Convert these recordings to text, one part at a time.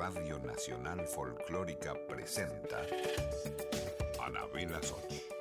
Radio Nacional Folclórica presenta Anabela Soch.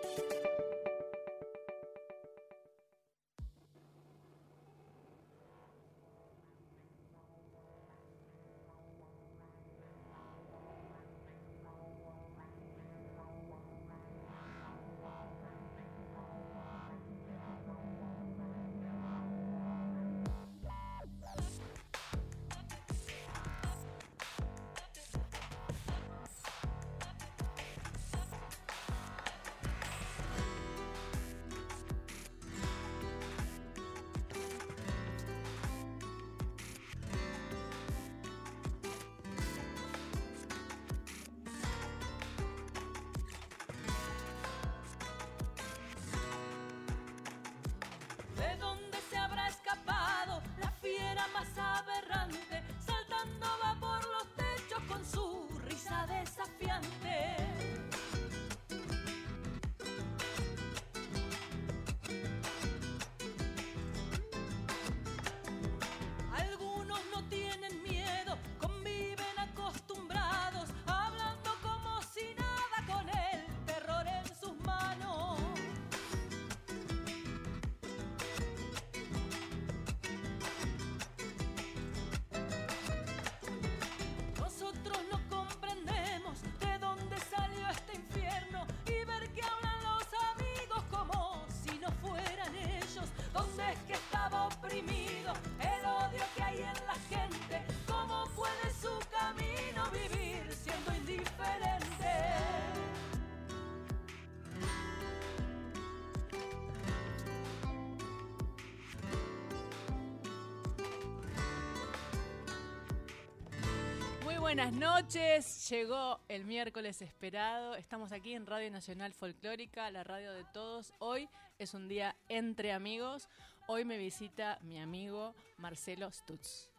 Buenas noches, llegó el miércoles esperado, estamos aquí en Radio Nacional Folclórica, la radio de todos. Hoy es un día entre amigos, hoy me visita mi amigo Marcelo Stutz.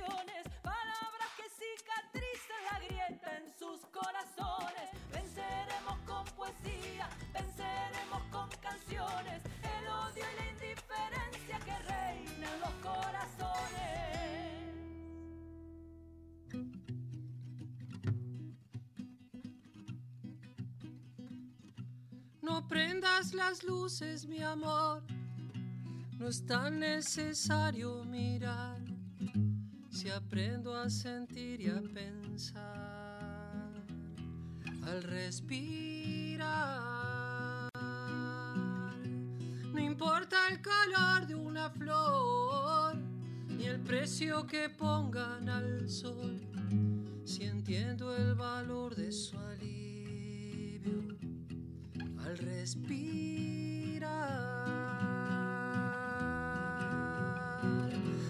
Palabras que cicatricen la grieta en sus corazones. Venceremos con poesía, venceremos con canciones, el odio y la indiferencia que reina en los corazones. No prendas las luces, mi amor. No es tan necesario mirar. Aprendo a sentir y a pensar al respirar. No importa el color de una flor ni el precio que pongan al sol. Si entiendo el valor de su alivio al respirar.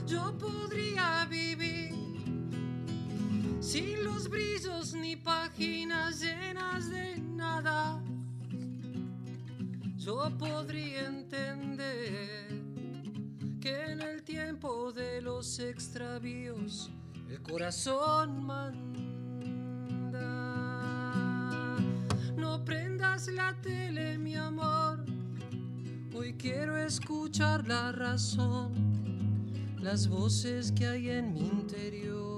Yo podría vivir sin los brillos ni páginas llenas de nada. Yo podría entender que en el tiempo de los extravíos el corazón manda. No prendas la tele, mi amor. Hoy quiero escuchar la razón, las voces que hay en mi interior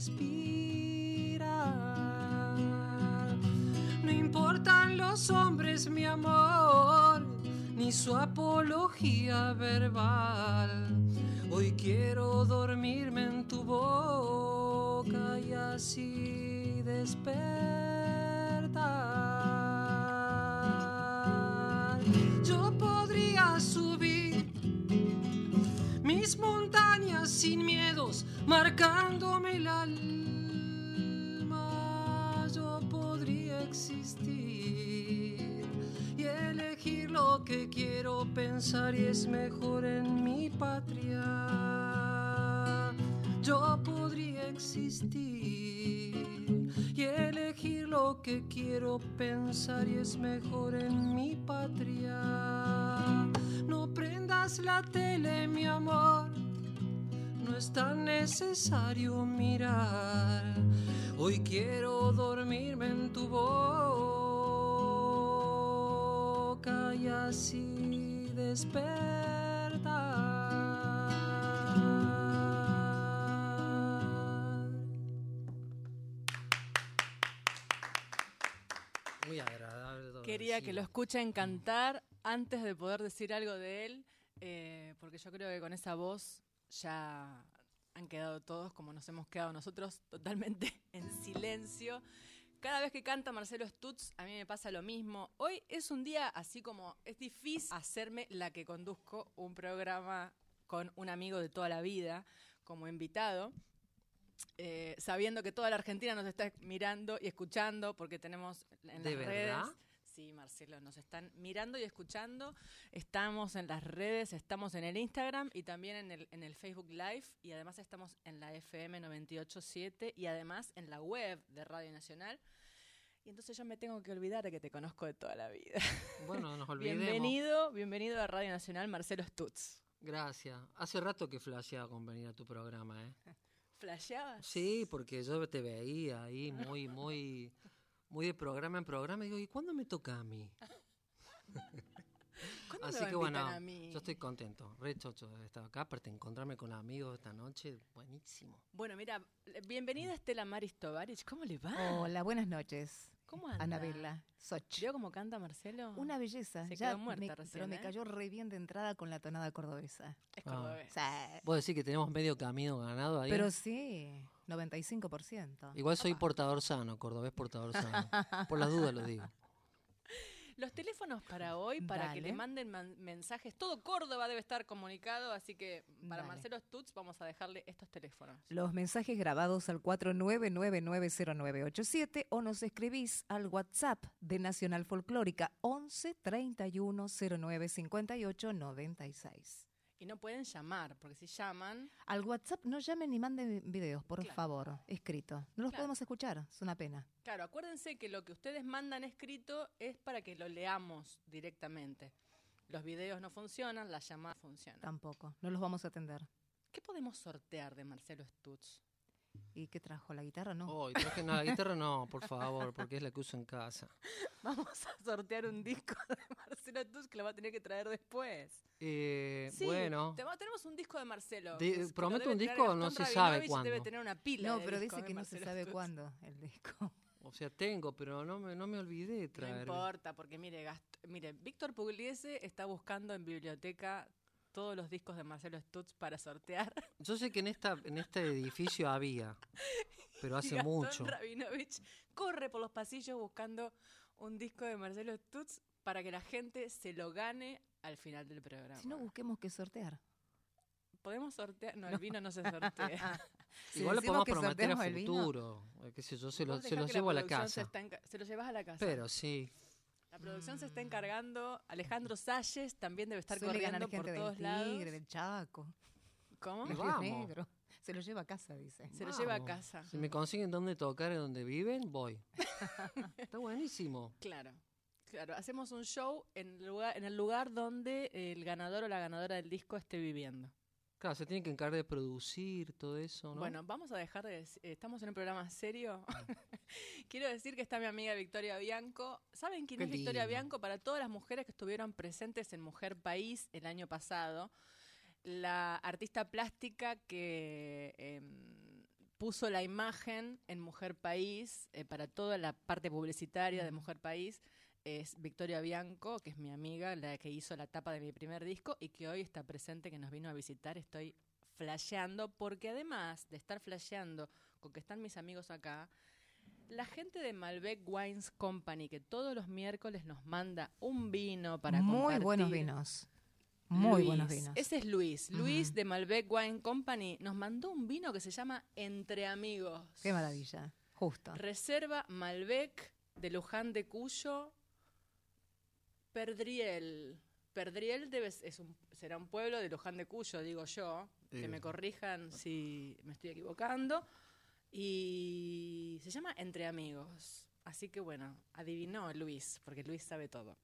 respirar. No importan los hombres, mi amor, ni su apología verbal. Hoy quiero dormirme en tu boca y así despertar. Yo podría subir mis montañas sin miedos, marcándome el alma, yo podría existir y elegir lo que quiero pensar y es mejor en mi patria. Yo podría existir y elegir lo que quiero pensar y es mejor en mi patria. No prendas la tele, mi amor, no es tan necesario mirar. Hoy quiero dormirme en tu boca y así despertar. Muy agradable. todo Quería que lo escuchen cantar antes de poder decir algo de él, eh, porque yo creo que con esa voz ya han quedado todos como nos hemos quedado nosotros, totalmente en silencio. Cada vez que canta Marcelo Stutz, a mí me pasa lo mismo. Hoy es un día así como es difícil hacerme la que conduzco un programa con un amigo de toda la vida como invitado. eh, sabiendo que toda la Argentina nos está mirando y escuchando porque tenemos en ¿De las verdad? Sí, Marcelo, nos están mirando y escuchando. Estamos en las redes, estamos en el Instagram y también en el, en el Facebook Live y además estamos en la FM 987 y además en la web de Radio Nacional. Y entonces yo me tengo que olvidar de que te conozco de toda la vida. Bueno, nos olvidemos. Bienvenido, bienvenido a Radio Nacional, Marcelo Stutz. Gracias. Hace rato que flasheaba con venir a tu programa, ¿eh? ¿Flasheabas? Sí, porque yo te veía ahí muy, muy, muy de programa en programa. Y digo, ¿y cuándo me toca a mí? ¿Cuándo me Así a que bueno, a mí? yo estoy contento. Re chocho de estar acá. Aparte, encontrarme con amigos esta noche, buenísimo. Bueno, mira, bienvenida Estela Maris Tovarich. ¿Cómo le va? Hola, buenas noches. ¿Cómo anda? Anabela Soch. ¿Vio cómo canta Marcelo? Una belleza. Se ya quedó muerta me- recién, pero me ¿eh? cayó re bien de entrada con la tonada cordobesa. Es Ah. sea, Vos decís que tenemos medio camino ganado ahí. pero sí, 95%. Igual soy portador sano, cordobés portador sano. Por las dudas lo digo. Los teléfonos para hoy, para que le manden man- mensajes. Todo Córdoba debe estar comunicado, así que para Dale. Marcelo Stutz vamos a dejarle estos teléfonos. Los mensajes grabados al 49990987 o nos escribís al WhatsApp de Nacional Folclórica 11 31 09 58 96. Y no pueden llamar, porque si llaman, Al WhatsApp no llamen ni manden videos, por Claro. favor, escrito. No los Claro. podemos escuchar, es una pena. claro, acuérdense que lo que ustedes mandan escrito es para que lo leamos directamente. Los videos no funcionan, las llamadas funcionan. Tampoco, no los vamos a atender. ¿Qué podemos sortear de Marcelo Stutz? ¿Y qué trajo? ¿La guitarra? No. Traje no, la guitarra no, por favor, porque es la que uso en casa. Vamos a sortear un disco de Marcelo Stutz que lo va a tener que traer después. Eh, Sí, bueno, te- tenemos un disco de Marcelo. De- prometo un disco, no se sabe cuándo. Debe tener una pila No, pero dice que no se sabe Stutz. cuándo el disco. o sea, tengo, pero no me, no me olvidé de No traer. importa, porque mire, Gast- mire, Víctor Pugliese está buscando en biblioteca todos los discos de Marcelo Stutz para sortear. Yo sé que en esta en este edificio había, pero hace Gastón mucho. Rabinovich corre por los pasillos buscando un disco de Marcelo Stutz para que la gente se lo gane al final del programa. Si no, busquemos qué sortear. ¿Podemos sortear? No, el vino no se sortea. Si Igual lo podemos que prometer a futuro. eh, qué sé yo, se lo, se lo que llevo a la se casa. enca- se lo llevas a la casa. Pero sí. La producción se está encargando. Alejandro Salles también debe estar Suele corriendo por gente todos del lados. Tigre, del Chaco, ¿Cómo? Vamos. Negro. Se lo lleva a casa, dice. Se lo lleva a Vamos. casa. Si me consiguen dónde tocar y dónde viven, voy. Está buenísimo. Claro. Claro, hacemos un show en el lugar, en el lugar donde el ganador o la ganadora del disco esté viviendo. Claro, se tienen que encargar de producir todo eso, ¿no? Bueno, vamos a dejar de dec- eh, estamos en un programa serio. Quiero decir que está mi amiga Victoria Bianco. ¿Saben quién Qué es Victoria lindo. Bianco? Para todas las mujeres que estuvieron presentes en Mujer País el año pasado, la artista plástica que em, puso la imagen en Mujer País eh, para toda la parte publicitaria de Mujer País es Victoria Bianco, que es mi amiga, la que hizo la tapa de mi primer disco y que hoy está presente, que nos vino a visitar. Estoy flasheando, porque además de estar flasheando con que están mis amigos acá, la gente de Malbec Wines Company, que todos los miércoles nos manda un vino para Muy compartir. buenos vinos. Muy Luis, buenos vinos. Ese es Luis. Luis de Malbec Wine Company nos mandó un vino que se llama Entre Amigos. Qué maravilla. Justo. Reserva Malbec de Luján de Cuyo, Perdriel. Perdriel debe, es un, será un pueblo de Luján de Cuyo, digo yo. Que me corrijan si me estoy equivocando. Y se llama Entre Amigos. Así que bueno, adivinó Luis, porque Luis sabe todo.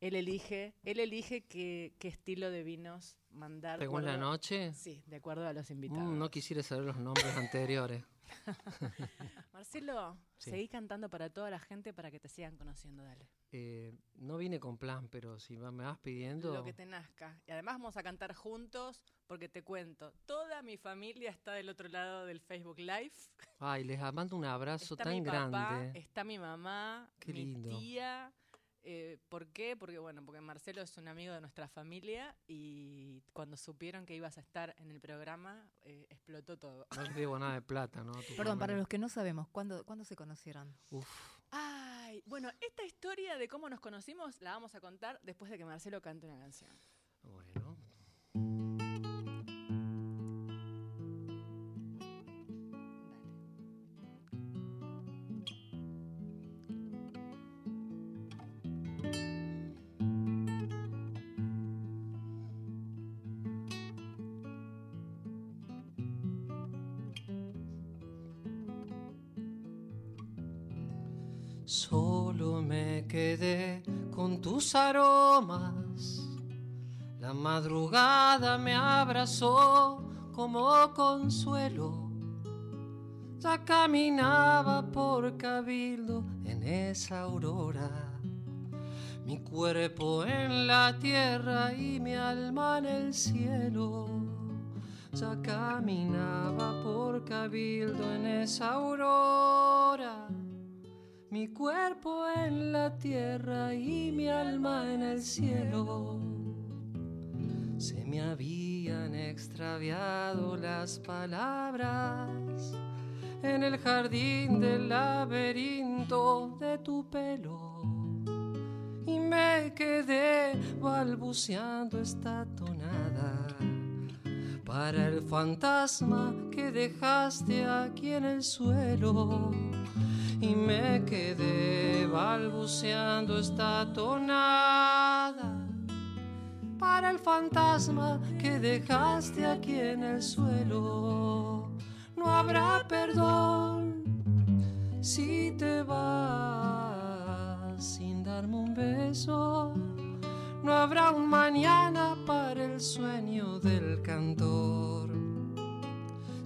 Él elige, él elige qué, qué estilo de vinos mandar. ¿Según la noche? Sí, de acuerdo a los invitados. Mm, no quisiera saber los nombres anteriores. Marcelo, Sí. seguí cantando para toda la gente para que te sigan conociendo, dale. Eh, no vine con plan, pero si me vas pidiendo... Lo que te nazca. Y además vamos a cantar juntos porque te cuento, toda mi familia está del otro lado del Facebook Live. Ay, les mando un abrazo Está tan mi papá, grande. está mi mamá, Qué mi lindo. tía. Eh, ¿Por qué? Porque bueno, porque Marcelo es un amigo de nuestra familia y cuando supieron que ibas a estar en el programa, eh, explotó todo. No les debo nada de plata, ¿no? Tu Perdón, para los que no sabemos, ¿cuándo, ¿cuándo se conocieron? Uf, Ay, bueno, esta historia de cómo nos conocimos la vamos a contar después de que Marcelo cante una canción. bueno. Aromas. La madrugada me abrazó como consuelo. Ya caminaba por cabildo en esa aurora. Mi cuerpo en la tierra y mi alma en el cielo. Ya caminaba por cabildo en esa aurora. Mi cuerpo en la tierra y mi alma en el cielo. Se me habían extraviado las palabras en el jardín del laberinto de tu pelo. Y me quedé balbuceando esta tonada para el fantasma que dejaste aquí en el suelo y me quedé balbuceando esta tonada para el fantasma que dejaste aquí en el suelo. No habrá perdón si te vas sin darme un beso. No habrá un mañana para el sueño del cantor.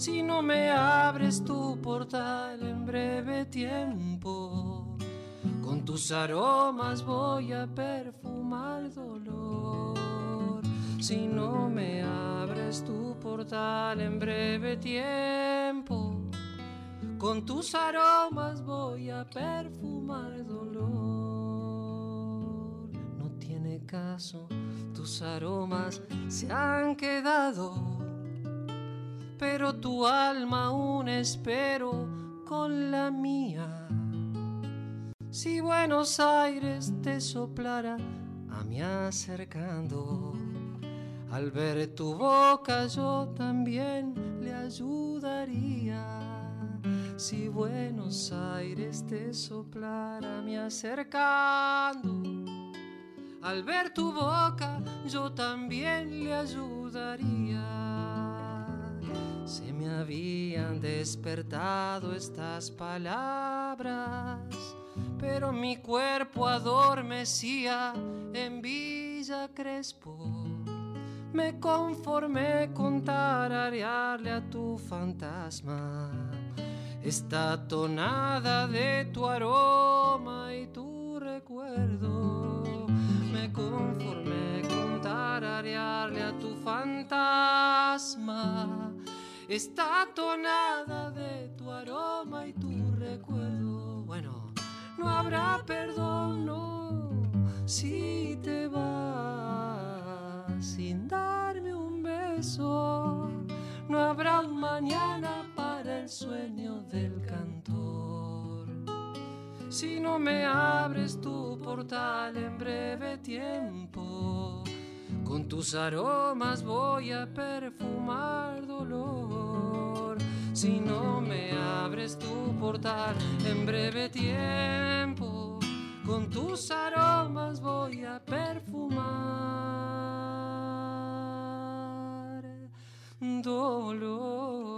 Si no me abres tu portal en breve tiempo, con tus aromas voy a perfumar dolor. Si no me abres tu portal en breve tiempo, con tus aromas voy a perfumar dolor. No tiene caso, tus aromas se han quedado pero tu alma aún espero con la mía. Si Buenos Aires te soplara a mí acercando, al ver tu boca yo también le ayudaría. Si Buenos Aires te soplara mí acercando, al ver tu boca yo también le ayudaría. Se me habían despertado estas palabras, pero mi cuerpo adormecía en Villa Crespo. Me conformé con tararearle a tu fantasma esta tonada de tu aroma y tu recuerdo. Me conformé con tararearle a tu fantasma esta tonada de tu aroma y tu recuerdo. Bueno, no habrá perdón, no, si te vas sin darme un beso. No habrá un mañana para el sueño del cantor. Si no me abres tu portal en breve tiempo, con tus aromas voy a perfumar dolor. Si no me abres tu portal en breve tiempo, con tus aromas voy a perfumar dolor.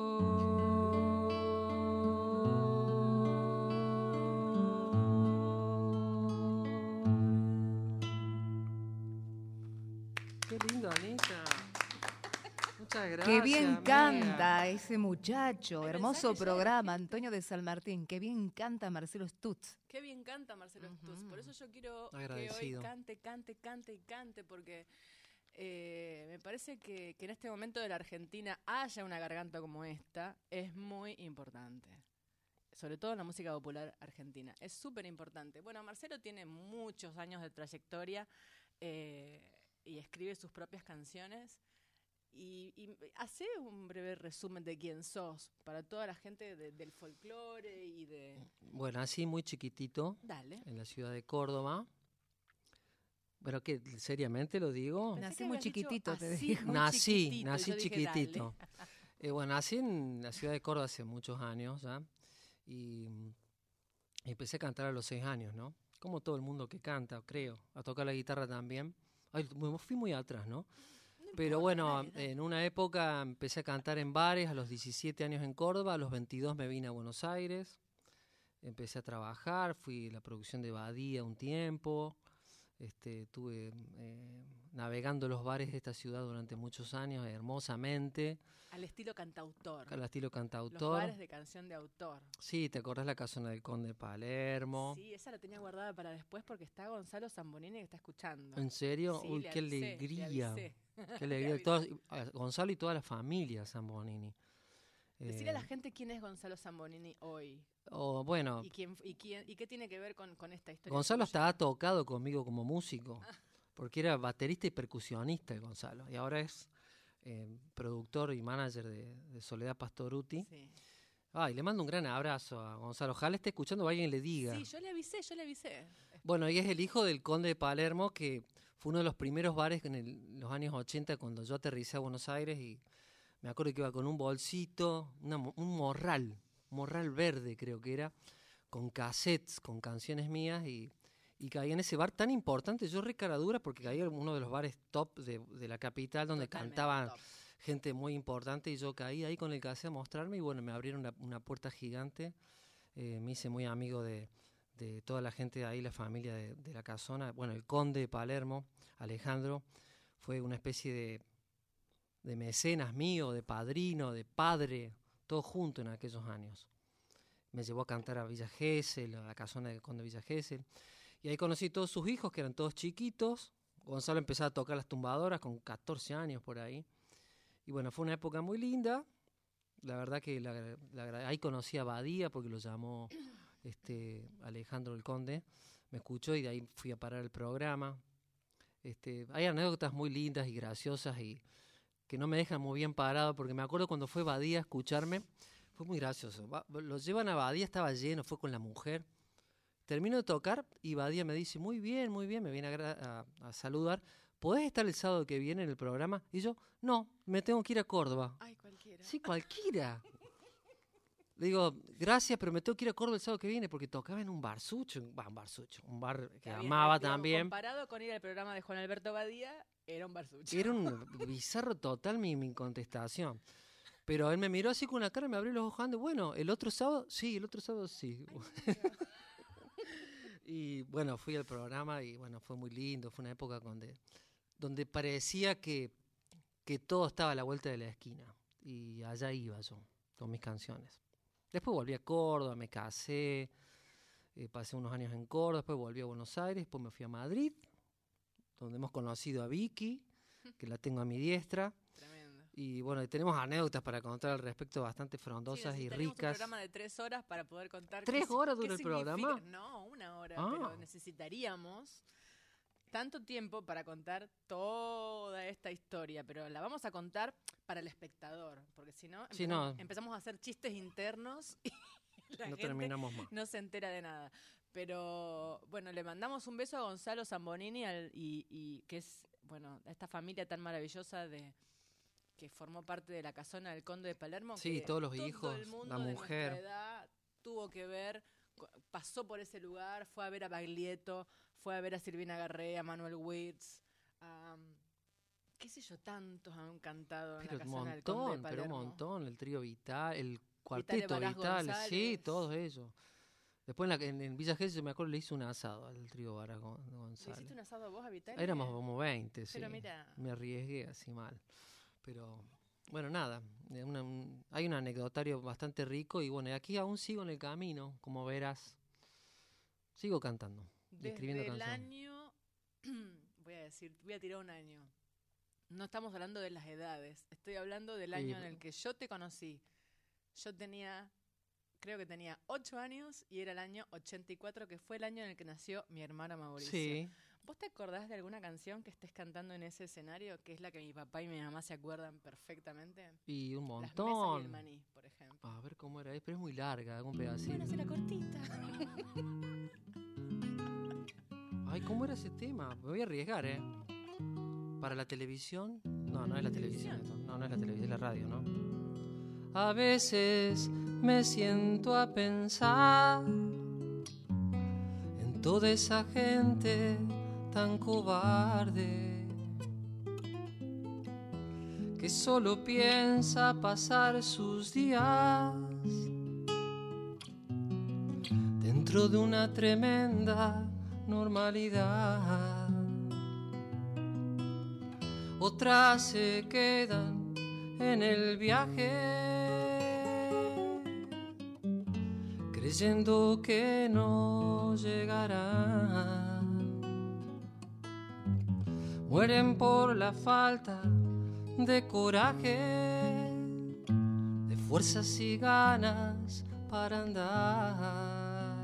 Gracias. Qué bien amiga. canta ese muchacho. Hermoso programa. Antonio de San Martín. Qué bien canta Marcelo Stutz. Qué bien canta Marcelo Stutz. Por eso yo quiero que hoy cante, cante, cante y cante, porque eh, me parece que, que en este momento de la Argentina haya una garganta como esta es muy importante. Sobre todo en la música popular argentina. Es súper importante. Bueno, Marcelo tiene muchos años de trayectoria eh, y escribe sus propias canciones. Y, y hace un breve resumen de quién sos para toda la gente de- del folclore y de... Bueno, así muy chiquitito, Dale. en la ciudad de Córdoba. Bueno, que seriamente lo digo. Pensé Nací muy chiquitito, te nací, chiquitito, nací dije, chiquitito. Eh, bueno, nací en la ciudad de Córdoba hace muchos años ya. Y empecé a cantar a los seis años, ¿no? Como todo el mundo que canta, creo. A tocar la guitarra también. Ay, me fui muy atrás, ¿no? Pero bueno, en una época empecé a cantar en bares a los 17 años en Córdoba, a los 22 me vine a Buenos Aires, empecé a trabajar, fui a la producción de Badía un tiempo, este, estuve eh, navegando los bares de esta ciudad durante muchos años, hermosamente, Al estilo cantautor. al estilo Los cantautor. bares de canción de autor. Sí, ¿te acordás la casona del Conde de Palermo? Sí, esa la tenía guardada para después porque está Gonzalo Zambonini que está escuchando. ¿En serio? Sí, Uy, le qué avisé, le alegría. avisé. Qué alegría. Todas- a Gonzalo y toda la familia Zambonini. Decirle a la Eh, gente quién es Gonzalo Zambonini hoy. o, bueno, Y, quién, y, quién, y qué tiene que ver con, con esta historia. Gonzalo estaba tocado conmigo como músico, porque era baterista y percusionista el Gonzalo, y ahora es eh, productor y manager de, de Soledad Pastoruti. Sí. Ay, le mando un gran abrazo a Gonzalo. Ojalá esté escuchando alguien le diga. Sí, yo le avisé, yo le avisé. Bueno, y es el hijo del conde de Palermo, que fue uno de los primeros bares en el- los años 80 cuando yo aterricé a Buenos Aires y me acuerdo que iba con un bolsito, una un morral, morral verde creo que era, con cassettes, con canciones mías y, y caí en ese bar tan importante, yo re dura porque caí en uno de los bares top de, de la capital donde Totalmente cantaban top. gente muy importante y yo caí ahí con el cassette a mostrarme y bueno, me abrieron una, una puerta gigante, eh, me hice muy amigo de, de toda la gente de ahí, la familia de, la casona, bueno, el conde de Palermo, Alejandro, fue una especie de, de mecenas mío, de padrino, de padre, todo junto en aquellos años. Me llevó a cantar a Villa Gesell, a la casona del conde de Villa Gesell, y ahí conocí todos sus hijos, que eran todos chiquitos. Gonzalo empezaba a tocar las tumbadoras con 14 años por ahí. Y bueno, fue una época muy linda. La verdad que la- ahí conocí a Badía porque lo llamó este, Alejandro el Conde. Me escuchó y de ahí fui a parar el programa. Este, hay anécdotas muy lindas y graciosas y que no me dejan muy bien parado porque me acuerdo cuando fue Badía a escucharme, fue muy gracioso. Lo llevan a Badía, estaba lleno, fue con la mujer. Termino de tocar y Badía me dice, muy bien, muy bien, me viene a, gra- a- a saludar. ¿Podés estar el sábado que viene en el programa? Y yo, no, me tengo que ir a Córdoba. Ay, cualquiera. Sí, cualquiera. Le digo, gracias, pero me tengo que ir a Córdoba el sábado que viene porque tocaba en un barsucho, un, barsucho, un bar que Está bien, amaba digamos, también. Comparado con ir al programa de Juan Alberto Badía, era un barsucho. Era un bizarro total mi, mi contestación. Pero él me miró así con una cara y me abrió los ojos ande, bueno, el otro sábado, sí, el otro sábado sí. y bueno, fui al programa y bueno, fue muy lindo, fue una época donde, donde parecía que, que todo estaba a la vuelta de la esquina. Y allá iba yo, con mis canciones. Después volví a Córdoba, me casé, eh, pasé unos años en Córdoba, después volví a Buenos Aires, después me fui a Madrid, donde hemos conocido a Vicky, que la tengo a mi diestra. Tremendo. Y bueno, tenemos anécdotas para contar al respecto bastante frondosas Sí, y ricas. un programa de tres horas para poder contar. ¿Tres qué horas dura el significa- programa? No, una hora. Ah. Pero necesitaríamos tanto tiempo para contar toda esta historia. Pero la vamos a contar para el espectador. Porque si no, empezamos, no. empezamos a hacer chistes internos y la no gente terminamos más. no se entera de nada. Pero bueno, le mandamos un beso a Gonzalo Zambonini al- y, y que es, bueno, a esta familia tan maravillosa de que formó parte de la casona del Conde de Palermo. Sí, que todos los todo hijos, el mundo la de mujer. edad tuvo que ver, pasó por ese lugar, fue a ver a Baglietto, fue a ver a Silvina Garré, a Manuel Wirtz, a, qué sé yo, tantos han cantado en Pero la un del de montón, pero un montón. El trío Vital, el cuarteto Varas Vital, sí, González. todos ellos. Después en, la, en, en Villa Gesell, yo me acuerdo, le hice un asado al trío Vara Gon- ¿Le González. hiciste un asado vos a Vitalia? Éramos como 20, sí. Pero mira. Me arriesgué así mal. Pero bueno, nada, una- un- hay un anecdotario bastante rico y bueno, aquí aún sigo en el camino, como verás. Sigo cantando Desde escribiendo el canciones. año, voy a decir, voy a tirar un año. No estamos hablando de las edades, estoy hablando del Sí, año en el que yo te conocí. Yo tenía, creo que tenía 8 años y era el año 84, que fue el año en el que nació mi hermana Mauricio. Sí, ¿Vos te acordás de alguna canción que estés cantando en ese escenario, que es la que mi papá y mi mamá se acuerdan perfectamente? y un Las mesas y montón. el maní, por ejemplo. A ver cómo era, pero es muy larga, algún pedacito. Bueno, la cortita. Ay, ¿cómo era ese tema? Me voy a arriesgar, ¿eh? ¿Para la televisión? No, no es la televisión. esto. No, no es la televisión, es la radio, ¿no? A veces me siento a pensar en toda esa gente tan cobarde que solo piensa pasar sus días dentro de una tremenda normalidad. Otras se quedan en el viaje, creyendo que no llegarán. Mueren por la falta de coraje, de fuerzas y ganas para andar.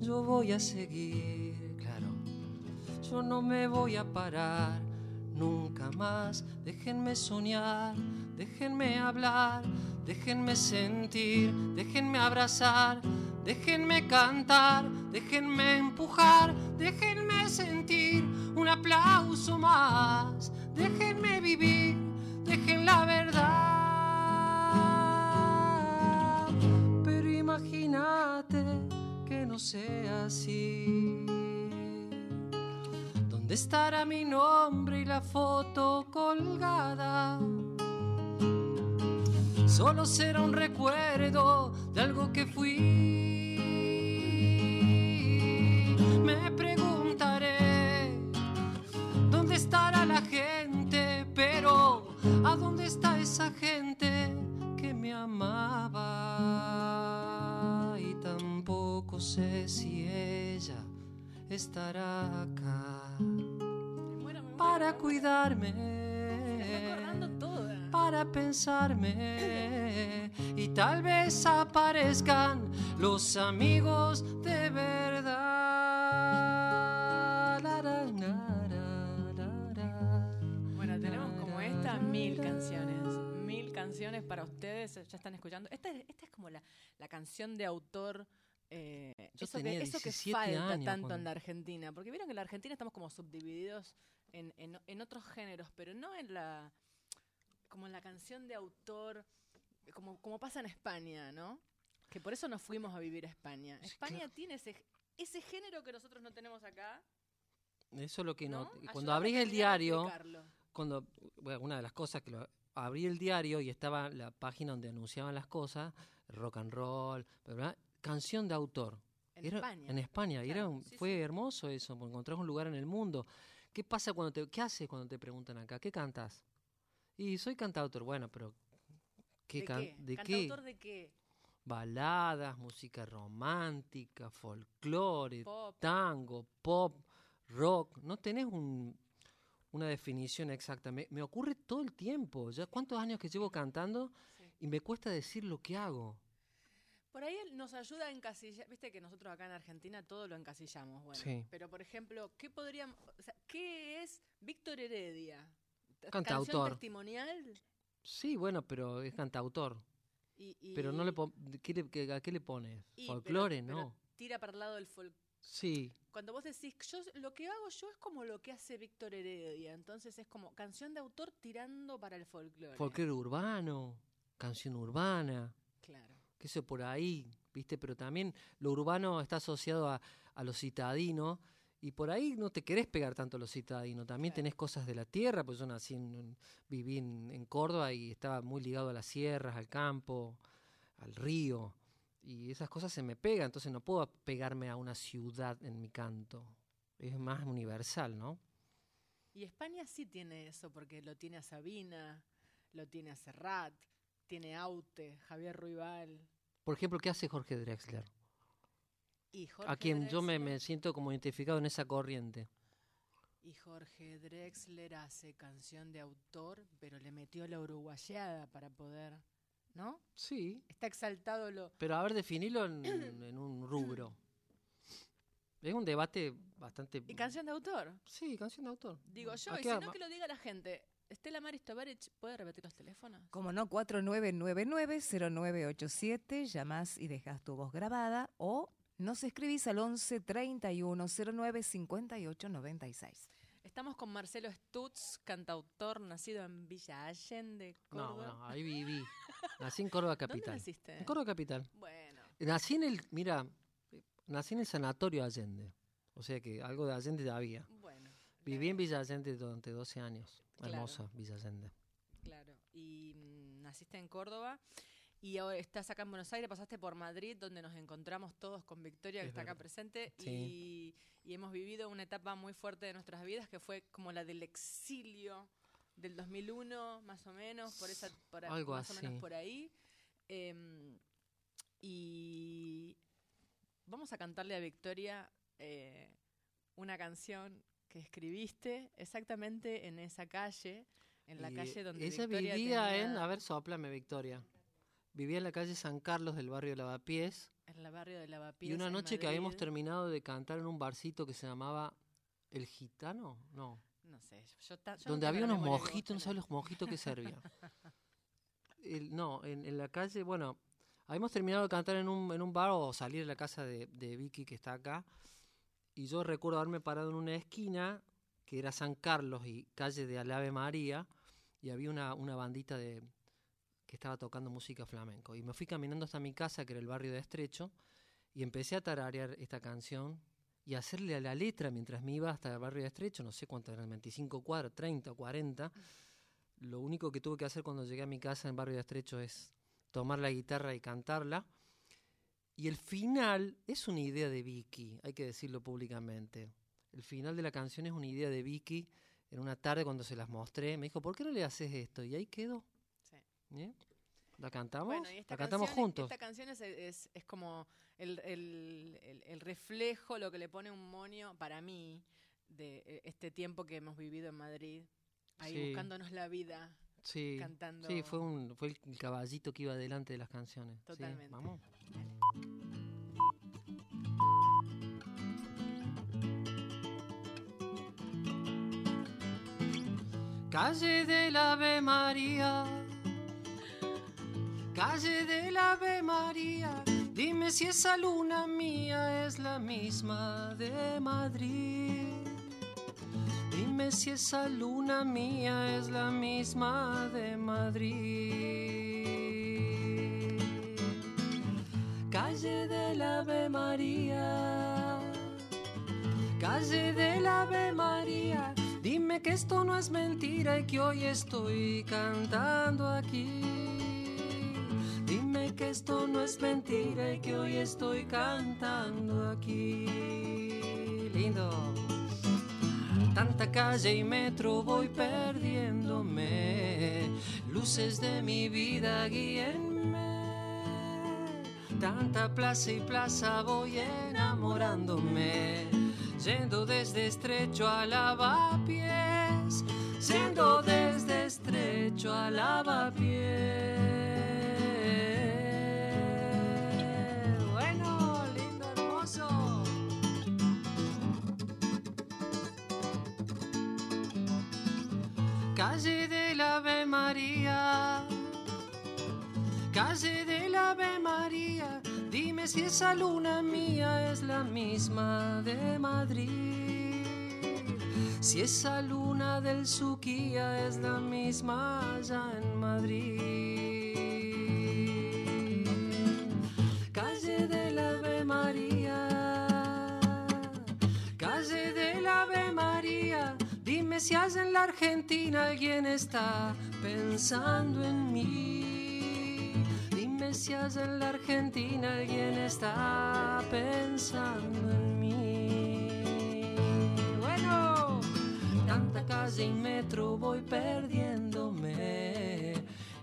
Yo voy a seguir, claro. Yo no me voy a parar nunca más. Déjenme soñar, déjenme hablar, déjenme sentir, déjenme abrazar, déjenme cantar, déjenme empujar, déjenme sentir un aplauso más. Déjenme vivir, dejen la verdad. Pero imagínate que no sea así. ¿Dónde estará mi nombre y la foto colgada? Solo será un recuerdo de algo que fui. Estará la gente, pero ¿a dónde está esa gente que me amaba? Y tampoco sé si ella estará acá para cuidarme toda. para pensarme y tal vez aparezcan los amigos de escuchando. Esta es, esta es como la, la canción de autor. eh, eso, que, eso que 17 falta tanto en cuando- la Argentina. Porque vieron que en la Argentina estamos como subdivididos en, en, en otros géneros, pero no en la. como en la canción de autor. Como, como pasa en España, ¿no? Que por eso nos fuimos a vivir a España. Sí, España claro. tiene ese, ese género que nosotros no tenemos acá. Eso es lo que ¿no? no. Cuando abrís el diario, cuando bueno, una de las cosas que lo, abrí el diario y estaba la página donde anunciaban las cosas, rock and roll, ¿verdad? canción de autor. En Era- España. En España. y era Claro, un- sí, fue sí. hermoso eso, porque encontrás un lugar en el mundo. ¿Qué pasa cuando te, qué haces cuando te preguntan acá? ¿Qué cantas? Y soy cantautor, bueno, pero ¿qué ¿De can- qué? ¿De qué? ¿Cantautor de qué? Baladas, música romántica, folclore, Pop. tango, pop, rock. No tenés un- una definición exacta. Me, me ocurre todo el tiempo. Ya cuántos años que llevo cantando Sí. y me cuesta decir lo que hago. Por ahí nos ayuda a encasillar, viste que nosotros acá en Argentina todo lo encasillamos, bueno. Sí. Pero por ejemplo, ¿qué podríamos, o sea, qué es Víctor Heredia? T- ¿Canción Cantautor. testimonial? Sí, bueno, pero es cantautor. Y, y- Pero no le ¿qué le- qué- ¿a qué le pones? pero- Folclore, pero no. Tira para el lado del folk. Sí, Cuando vos decís, yo lo que hago yo es como lo que hace Víctor Heredia, entonces es como canción de autor tirando para el folclore. folclore urbano, canción urbana. Claro. que eso por ahí, ¿viste? Pero también lo urbano está asociado a, a lo citadino y por ahí no te querés pegar tanto a lo citadino. También Claro. tenés cosas de la tierra, pues yo nací en, en- viví en, en Córdoba y estaba muy ligado a las sierras, al campo, al río. Y esas cosas se me pegan, entonces no puedo pegarme a una ciudad en mi canto. Es más universal, ¿no? Y España sí tiene eso, porque lo tiene a Sabina, lo tiene a Serrat, tiene Aute, Javier Ruibal. Por ejemplo, ¿qué hace Jorge Drexler? Y Jorge a quien yo me, me siento como identificado en esa corriente. Y Jorge Drexler hace canción de autor, pero le metió la uruguayada para poder, ¿no? Sí, Está exaltado lo... pero a ver, definirlo en, en un rubro. Es un debate bastante... ¿Y canción de autor? Sí, canción de autor. Digo yo, ¿A y si no que lo diga la gente. Estela Maris Tovarich, ¿puede repetir los teléfonos? Como no, 4999-0987, llamás y dejas tu voz grabada o nos escribís al 11 31 09 58 96. Estamos con Marcelo Stutz, cantautor nacido en Villa Allende, No, Córdoba. no, ahí viví. Nací en Córdoba ¿Dónde Capital. naciste? En Córdoba Capital. Bueno, Nací en el, mira, nací en el sanatorio Allende. O sea que algo de Allende ya había. bueno. Viví en Villa Allende durante 12 años. Claro. Hermosa Villa Allende. Claro, y mm, naciste en Córdoba y ahora estás acá en Buenos Aires, pasaste por Madrid, donde nos encontramos todos con Victoria, que Es está acá verdad. presente, Sí. y, y hemos vivido una etapa muy fuerte de nuestras vidas, que fue como la del exilio del 2001, más o menos, por esa, por, Algo más o menos así. por ahí. Em, y vamos a cantarle a Victoria eh, una canción que escribiste exactamente en esa calle, en la Y calle donde Ella Victoria vivía en, a ver, soplame Victoria. Vivía en la calle San Carlos del barrio Lavapiés. en el barrio de Lavapiés. Y una noche que habíamos terminado de cantar en un barcito que se llamaba El Gitano, no. No sé, yo, ta- yo no donde había unos mojitos, no sabes los mojitos que servía. El- no, en, en la calle, bueno, habíamos terminado de cantar en un, en un bar o salir de la casa de, de Vicky que está acá. Y yo recuerdo haberme parado en una esquina que era San Carlos y calle de Alave María. Y había una, una bandita de que estaba tocando música flamenco. Y me fui caminando hasta mi casa, que era el barrio de Estrecho, y empecé a tararear esta canción y hacerle a la letra mientras me iba hasta el barrio de Estrecho, no sé cuánto eran, 25 cuadros, 30 o 40. Lo único que tuve que hacer cuando llegué a mi casa en el barrio de Estrecho es tomar la guitarra y cantarla. Y el final es una idea de Vicky, hay que decirlo públicamente. El final de la canción es una idea de Vicky. En una tarde cuando se las mostré, me dijo, ¿por qué no le haces esto? Y ahí quedó. Sí. ¿Bien? ¿La cantamos? Bueno, y esta la cantamos canción- juntos. Esta canción es, es- es como el, el- el- el reflejo, lo que le pone un monio para mí de eh, este tiempo que hemos vivido en Madrid, ahí Sí. buscándonos la vida, Sí, cantando. sí fue, un, fue el caballito que iba delante de las canciones. Sí, Totalmente. vamos. Calle del Ave María, calle del Ave María, dime si esa luna mía es la misma de Madrid. Dime si esa luna mía es la misma de Madrid. Calle del Ave María, calle del Ave María, dime que esto no es mentira y que hoy estoy cantando aquí. Que esto no es mentira y que hoy estoy cantando aquí. Lindo. Tanta calle y metro voy perdiéndome. Luces de mi vida guíenme. Tanta plaza y plaza voy enamorándome. Yendo desde estrecho a lavapiés. Yendo desde estrecho a lavapiés. Calle del Ave María, dime si esa luna mía es la misma de Madrid. Si esa luna del Suquía es la misma allá en Madrid. Calle del Ave María, calle del Ave María, dime si allá en la Argentina alguien está pensando en mí. Allá en la Argentina alguien está pensando en mí. Bueno, tanta calle un metro voy perdiéndome.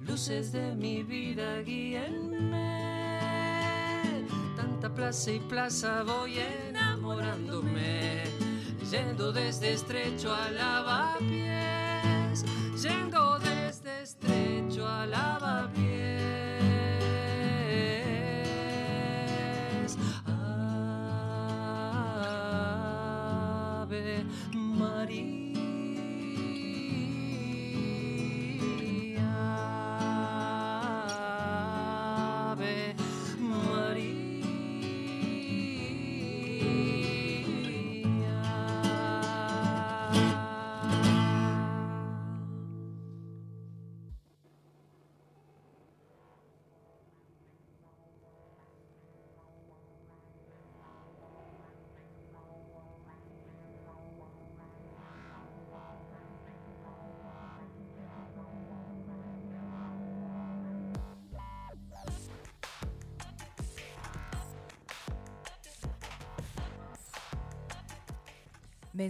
Luces de mi vida guíenme. Tanta plaza y plaza voy enamorándome. Yendo desde estrecho a lavapiés. Yendo desde estrecho a lavapiés. María.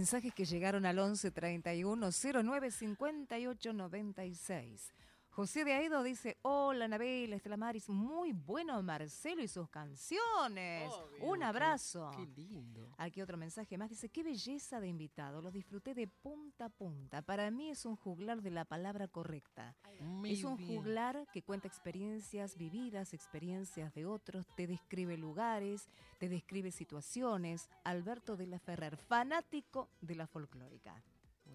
Mensajes que llegaron al 11 31 09 58 96. José de Aedo dice, hola Anabel, Estela Maris, muy bueno Marcelo y sus canciones. Obvio. Un abrazo. Qué lindo. Aquí otro mensaje más, dice, qué belleza de invitado, los disfruté de punta a punta. Para mí es un juglar de la palabra correcta. Muy es un bien. juglar que cuenta experiencias vividas, experiencias de otros, te describe lugares, te describe situaciones. Alberto de la Ferrer, fanático de la folclórica.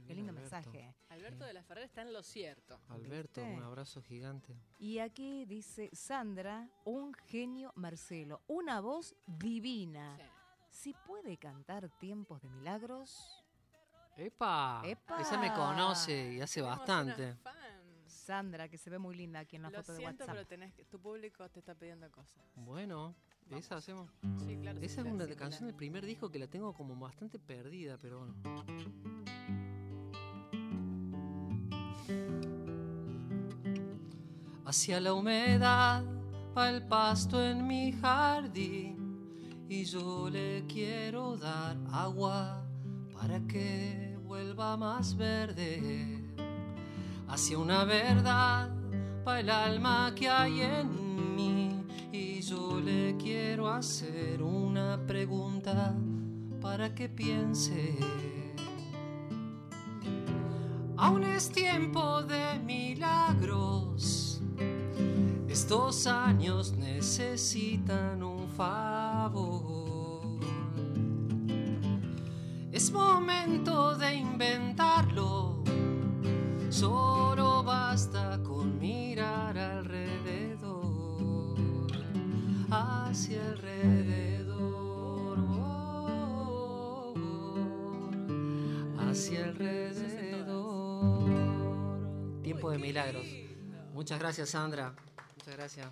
Qué lindo Alberto. mensaje. Alberto de la Ferrer está en lo cierto. Alberto, ¿Viste? un abrazo gigante. Y aquí dice Sandra, un genio Marcelo, una voz divina. Sí. Si puede cantar tiempos de milagros, ¡Epa! ¡Epa! Esa me conoce y hace Tenemos bastante. Sandra, que se ve muy linda aquí en la Lo foto de siento, WhatsApp. pero tenés que- tu público te está pidiendo cosas. Bueno, esa hacemos. Sí, claro. Esa sí, es una canción del primer disco que la tengo como bastante perdida, pero bueno. Hacia la humedad va el pasto en mi jardín y yo le quiero dar agua para que vuelva más verde. Hacia una verdad va el alma que hay en mí y yo le quiero hacer una pregunta para que piense. Aún es tiempo de milagros. Estos años necesitan un favor. Es momento de inventarlo. Solo basta con mirar alrededor. Hacia alrededor. hacia alrededor. Tiempo de milagros. Muchas gracias, Sandra. Muchas gracias.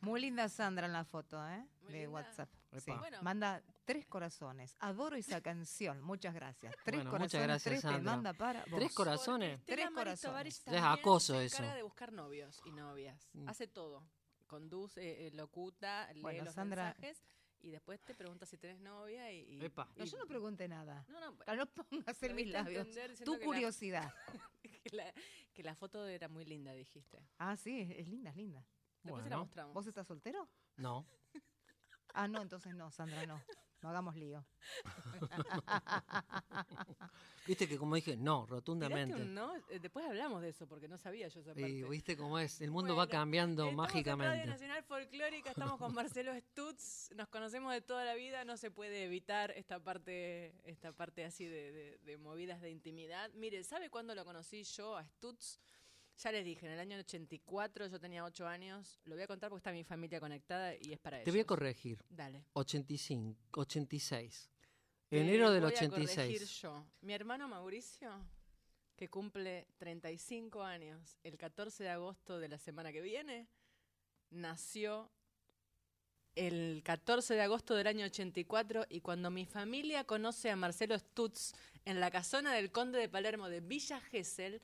Muy linda Sandra en la foto, ¿eh? Muy de linda. WhatsApp. Sí. Epa. Bueno. Manda tres corazones. Adoro esa canción. Muchas gracias. Tres Bueno, muchas corazones. gracias, tres te Sandra. manda para vos. Tres corazones. Tres corazones. Es acoso se eso. encarga de buscar novios y novias. Mm. Hace todo. Conduce, eh, locuta, lee Bueno, los Sandra- mensajes y después te pregunta si tenés novia y... y- Epa. No, yo no pregunté nada. No, no, No pongas en mis labios. Tu la- curiosidad. que, la, que la foto era muy linda, dijiste. Ah, sí, es linda, es linda. Después te la Bueno. mostramos. ¿Vos estás soltero? No. Ah, no, entonces no, Sandra, no. No hagamos lío. Viste que como dije, no, ¿Tiraste rotundamente. un no? Eh, Después hablamos de eso porque no sabía yo esa parte. Y viste cómo es, el mundo va Bueno, cambiando Estamos en Radio mágicamente. Nacional Folclórica, estamos con Marcelo Stutz, nos conocemos de toda la vida, no se puede evitar esta parte, esta parte así de, de- de movidas de intimidad. Mire, ¿sabe cuándo lo conocí yo a Stutz? Ya les dije, en el año 84, yo tenía 8 años, lo voy a contar porque está mi familia conectada y es para Te voy a corregir. Dale. 85, 86. Te Enero del voy a corregir 86. yo. Mi hermano Mauricio, que cumple 35 años el 14 de agosto de la semana que viene, nació el 14 de agosto del año 84 y cuando mi familia conoce a Marcelo Stutz en la casona del conde de Palermo de Villa Gesell,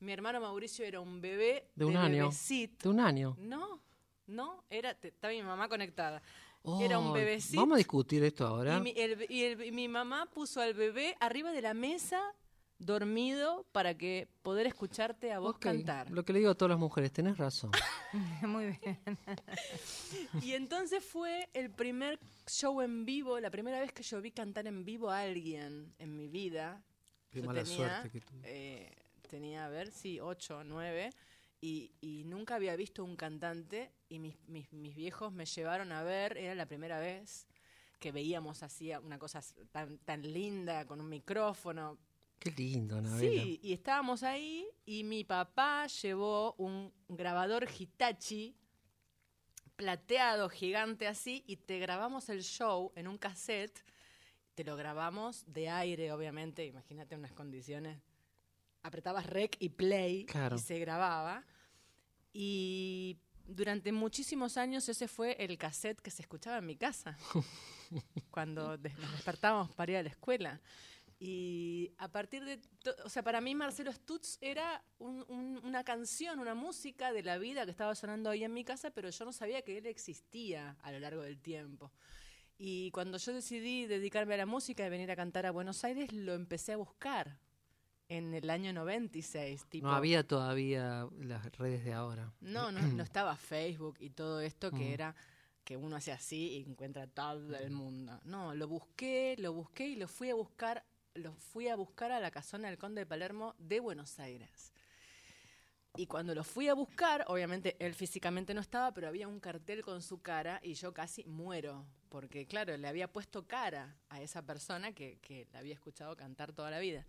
mi hermano Mauricio era un bebé De un año. bebecito. De un año. No, no, era, te- estaba mi mamá conectada. Era un bebecito. Vamos a discutir esto ahora. Y mi, el- y el- y mi mamá puso al bebé arriba de la mesa dormido para que poder escucharte a vos cantar. Lo que le digo a todas las mujeres, tenés razón. Muy bien. Y entonces fue el primer show en vivo, la primera vez que yo vi cantar en vivo a alguien en mi vida. Qué Yo mala tenía, suerte que tuve. eh, tenía, a ver, sí, ocho, nueve. Y, y nunca había visto un cantante y mis, mis, mis viejos me llevaron a ver, era la primera vez que veíamos así una cosa tan, tan linda con un micrófono. Qué lindo, Anabela. Sí, y estábamos ahí y mi papá llevó un grabador Hitachi plateado, gigante así, y te grabamos el show en un cassette. Te lo grabamos de aire, obviamente, imagínate unas condiciones. Apretabas rec y play Claro. y se grababa. Y durante muchísimos años ese fue el cassette que se escuchaba en mi casa cuando nos despertábamos para ir a la escuela. Y a partir de, o sea, para mí Marcelo Stutz era un- un- una canción, una música de la vida que estaba sonando ahí en mi casa, pero yo no sabía que él existía a lo largo del tiempo. Y cuando yo decidí dedicarme a la música y venir a cantar a Buenos Aires, lo empecé a buscar en el año 96. Tipo, No había todavía las redes de ahora. no, no, no estaba Facebook y todo esto que Mm. era que uno hace así y encuentra todo el mundo. No, lo busqué, lo busqué y lo fui a buscar, lo fui a buscar a la casona del Conde de Palermo de Buenos Aires. Y cuando lo fui a buscar, obviamente él físicamente no estaba, pero había un cartel con su cara y yo casi muero, porque claro, le había puesto cara a esa persona que, que la había escuchado cantar toda la vida.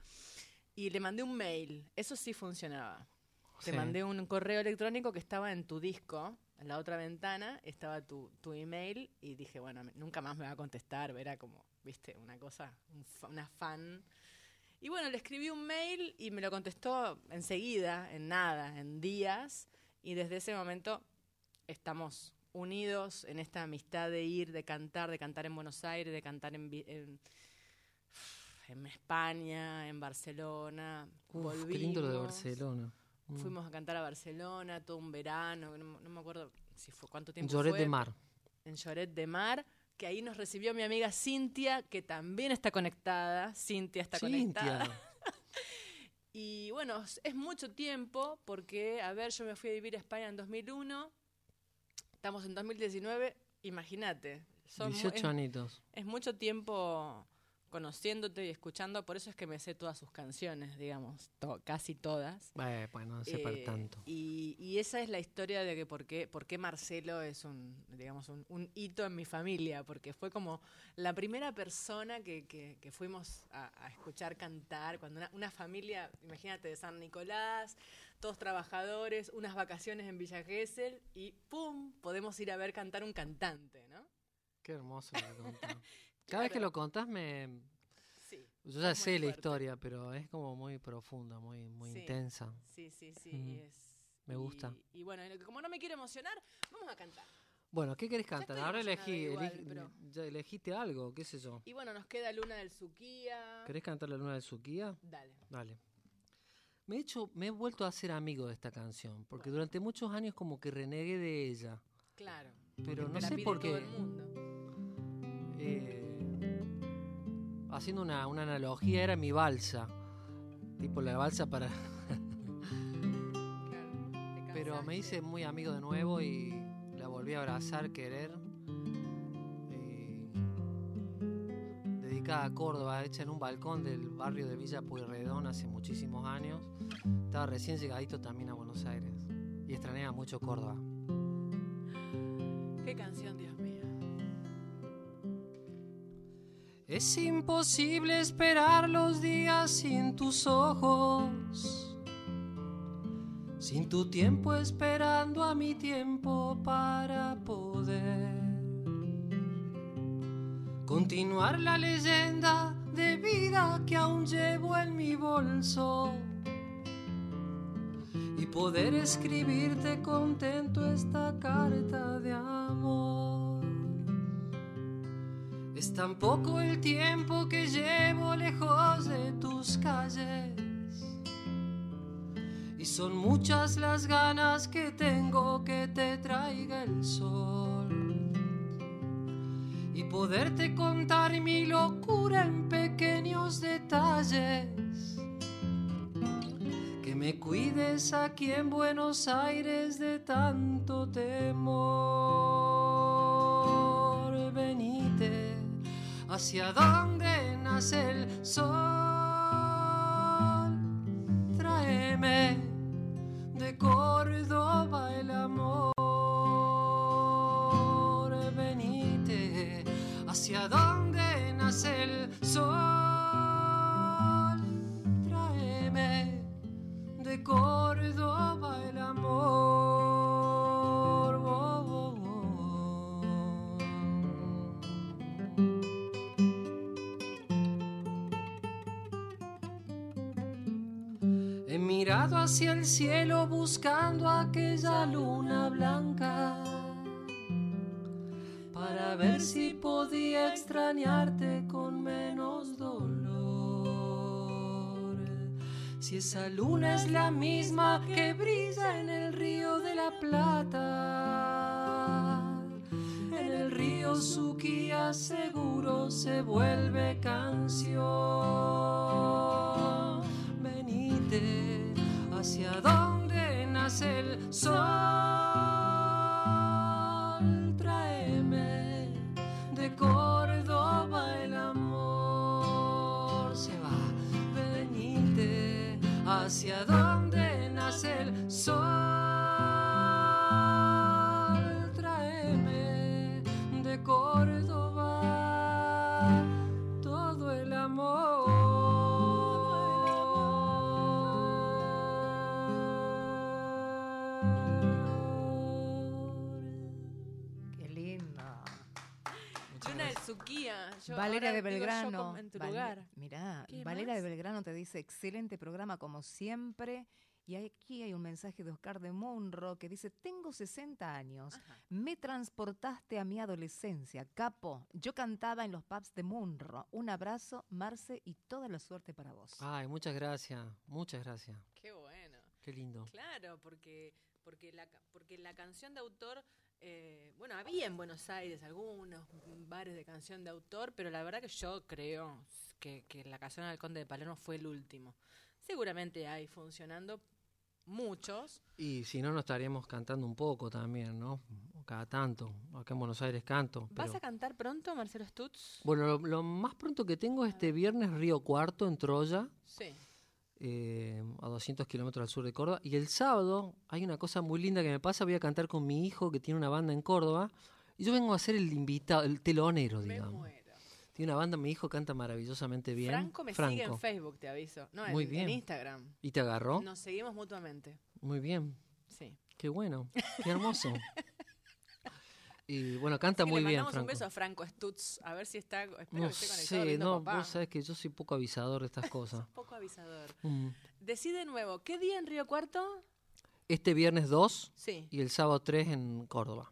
Y le mandé un mail, eso sí funcionaba. Te Sí. mandé un correo electrónico que estaba en tu disco, en la otra ventana, estaba tu, tu email y dije, bueno, nunca más me va a contestar, era como, viste, una cosa, un fa- una fan. Y bueno, le escribí un mail y me lo contestó enseguida, en nada, en días, y desde ese momento estamos unidos en esta amistad de ir, de cantar, de cantar en Buenos Aires, de cantar en, en, en España, en Barcelona. Uf, qué lindo lo de Volvimos. Barcelona. Mm. Fuimos a cantar a Barcelona todo un verano, no, no me acuerdo si fue cuánto tiempo Lloret fue. de Mar. En Lloret de Mar, que ahí nos recibió mi amiga Cintia, que también está conectada. Cintia está conectada. Cintia. Y bueno, es- mucho tiempo porque, a ver, yo me fui a vivir a España en 2001, estamos en 2019, imagínate. son mu- 18 es- anitos. es mucho tiempo conociéndote y escuchando, por eso es que me sé todas sus canciones, digamos, to- casi todas. Eh, bueno, no sé Eh, tanto. Y, y esa es la historia de que por qué, por qué Marcelo es un, digamos, un, un hito en mi familia, porque fue como la primera persona que, que- que fuimos a, a escuchar cantar, cuando una, una familia, imagínate, de San Nicolás, todos trabajadores, unas vacaciones en Villa Gesell y ¡pum! podemos ir a ver cantar un cantante, ¿no? Qué hermoso lo Cada vez que lo contás me... Sí. Yo ya sé la historia, pero es como muy profunda, muy, muy Sí. intensa. Sí, sí, sí. Y es- Me gusta. Y, bueno, como no me quiero emocionar, vamos a cantar. Bueno, ¿qué querés cantar? Ahora elegí, igual, elegí- pero- ya elegiste algo, qué sé yo. Y bueno, nos queda Luna del Suquía. ¿Querés cantar la luna de Suquía? Dale. Dale. Me he, hecho, me he vuelto a ser amigo de esta canción, porque durante muchos años como que renegué de ella. Claro. Pero porque no sé por todo qué. el mundo. Eh, haciendo una, una analogía, era mi balsa. Tipo la balsa para... Pero me hice muy amigo de nuevo y la volví a abrazar, querer. Y dedicada a Córdoba, hecha en un balcón del barrio de Villa Pueyrredón hace muchísimos años. Estaba recién llegadito también a Buenos Aires y extrañaba mucho Córdoba. Qué canción, Es imposible esperar los días sin tus ojos, sin tu tiempo esperando a mi tiempo para poder continuar la leyenda de vida que aún llevo en mi bolso y poder escribirte contento esta carta de amor. Es tan poco el tiempo que llevo lejos de tus calles. Y son muchas las ganas que tengo que te traiga el sol. Y poderte contar mi locura en pequeños detalles. me cuides aquí en Buenos Aires de tanto temor. Hacia donde nace el sol. Hacia el cielo buscando aquella luna blanca para ver si podía extrañarte con menos dolor. Si esa luna es la misma que brilla en el río de la Plata, en el río Suquía seguro se vuelve. Yo Valeria ahora de yo Belgrano. como en tu Vale- lugar. Mirá, ¿Qué Valeria de? Belgrano te dice, excelente programa como siempre. Y aquí hay un mensaje de Oscar de Munro que dice, tengo 60 años, me transportaste a mi adolescencia, capo. Yo cantaba en los pubs de Munro. Un abrazo, Marce, y toda la suerte para vos. Ay, muchas gracias, muchas gracias. Qué bueno. Qué lindo. Claro, porque, porque, la, porque la canción de autor, eh, bueno, había en Buenos Aires algunos bares de canción de autor, pero la verdad que yo creo que, que la canción del Conde de Palermo fue el último. Seguramente hay funcionando muchos. Y si no, nos estaríamos cantando un poco también, ¿no? Cada tanto. Acá en Buenos Aires canto. ¿Vas a cantar pronto, Marcelo Stutz? Bueno, lo, lo más pronto que tengo es este viernes Río Cuarto en Troya, Sí. Eh, a 200 kilómetros al sur de Córdoba. Y el sábado hay una cosa muy linda que me pasa. Voy a cantar con mi hijo que tiene una banda en Córdoba. Y yo vengo a ser el invitado, el telonero, Me digamos. muero. Tiene una banda, mi hijo canta maravillosamente bien. Franco me sigue en Facebook, te aviso. No, en, Muy en bien. Instagram. ¿Y te agarró? Nos seguimos mutuamente. Muy bien. Sí. Qué bueno. Qué hermoso. y bueno, canta Así que muy le bien, un beso a Franco Stutz. A ver si está. Espero No que esté conectado sé, viendo no, papá. vos sabés que yo soy poco avisador de estas cosas. Poco avisador. Mm. Decí de nuevo, ¿qué día en Río Cuarto? Este viernes 2 Sí. y el sábado 3 en Córdoba.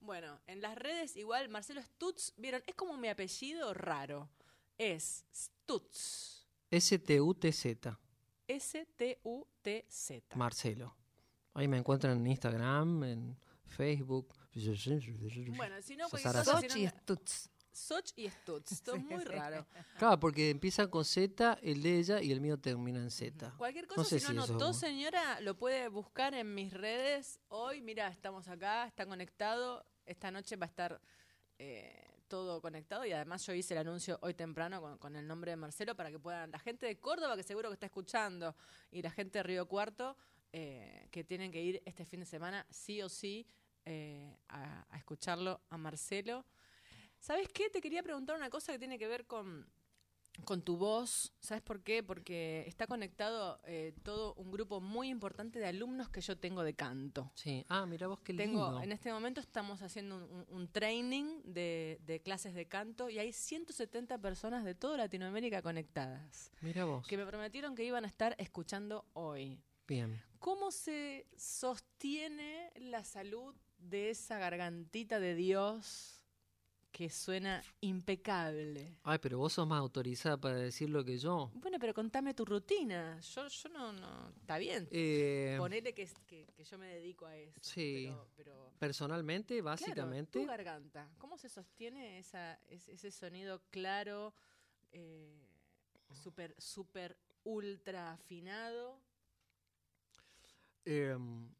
Bueno, en las redes igual Marcelo Stutz, vieron, es como mi apellido raro. Es Stutz. S-T-U-T-Z, S-T-U-T-Z. Marcelo. Ahí me encuentran en Instagram, en Facebook. Bueno, si no, cualquier cosa, Sochi no- Stutz. Soch y Stutz. Todo Sí, muy sí. raro. Claro, porque empiezan con Z, el de ella y el mío termina en Z. Cualquier cosa, No sé si no anotó, señora, lo puede buscar en mis redes. Hoy, mira, estamos acá, está conectado. Esta noche va a estar eh, todo conectado y además yo hice el anuncio hoy temprano con, con el nombre de Marcelo para que puedan, la gente de Córdoba que seguro que está escuchando y la gente de Río Cuarto eh, que tienen que ir este fin de semana sí o sí eh, a, a escucharlo a Marcelo. ¿Sabes qué? Te quería preguntar una cosa que tiene que ver con, con tu voz. ¿Sabes por qué? Porque está conectado eh, todo un grupo muy importante de alumnos que yo tengo de canto. Sí. Ah, mira vos qué Tengo, lindo. en este momento estamos haciendo un training de, de clases de canto y hay 170 personas de toda Latinoamérica conectadas Mira vos. que me prometieron que iban a estar escuchando hoy. Bien. ¿Cómo se sostiene la salud de esa gargantita de Dios que suena impecable? Ay, pero vos sos más autorizada para decirlo que yo. Bueno, pero contame tu rutina. Yo, yo no, no, está bien. Eh, Ponele que, que, que yo me dedico a eso. Sí. Pero, pero personalmente, claro, básicamente, tu garganta. ¿Cómo se sostiene esa, es- ese sonido claro, eh, súper, súper ultra afinado? Eh,